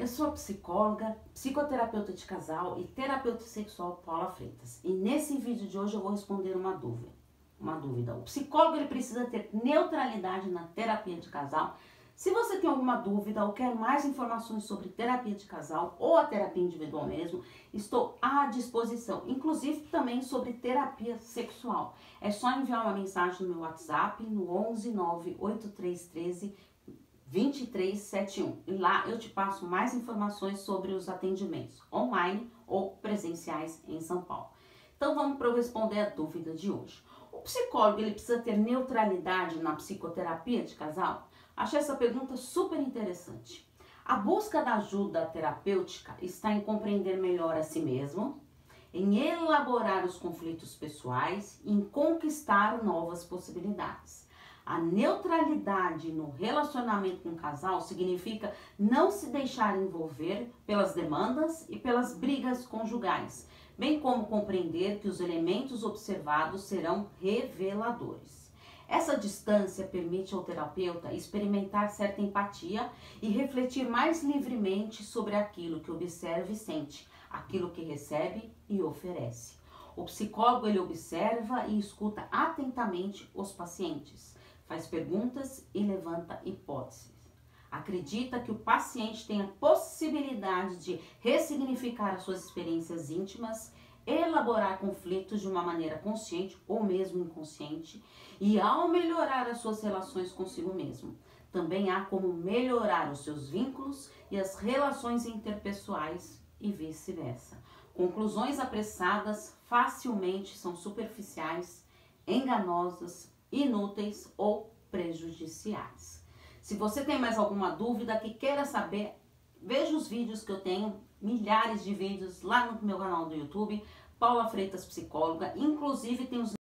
eu sou a psicóloga, psicoterapeuta de casal e terapeuta sexual Paula Freitas. E nesse vídeo de hoje eu vou responder uma dúvida. Uma dúvida. O psicólogo ele precisa ter neutralidade na terapia de casal. Se você tem alguma dúvida ou quer mais informações sobre terapia de casal ou a terapia individual mesmo, estou à disposição, inclusive também sobre terapia sexual. É só enviar uma mensagem no meu WhatsApp no 11 98313 2371. E lá eu te passo mais informações sobre os atendimentos online ou presenciais em São Paulo. Então vamos para eu responder a dúvida de hoje. O psicólogo ele precisa ter neutralidade na psicoterapia de casal? Achei essa pergunta super interessante. A busca da ajuda terapêutica está em compreender melhor a si mesmo, em elaborar os conflitos pessoais e em conquistar novas possibilidades. A neutralidade no relacionamento com o casal significa não se deixar envolver pelas demandas e pelas brigas conjugais, bem como compreender que os elementos observados serão reveladores. Essa distância permite ao terapeuta experimentar certa empatia e refletir mais livremente sobre aquilo que observa e sente, aquilo que recebe e oferece. O psicólogo ele observa e escuta atentamente os pacientes faz perguntas e levanta hipóteses. Acredita que o paciente tem a possibilidade de ressignificar as suas experiências íntimas, elaborar conflitos de uma maneira consciente ou mesmo inconsciente e ao melhorar as suas relações consigo mesmo. Também há como melhorar os seus vínculos e as relações interpessoais e vice-versa. Conclusões apressadas facilmente são superficiais, enganosas, inúteis ou prejudiciais. Se você tem mais alguma dúvida que queira saber, veja os vídeos que eu tenho, milhares de vídeos lá no meu canal do YouTube, Paula Freitas Psicóloga, inclusive tem os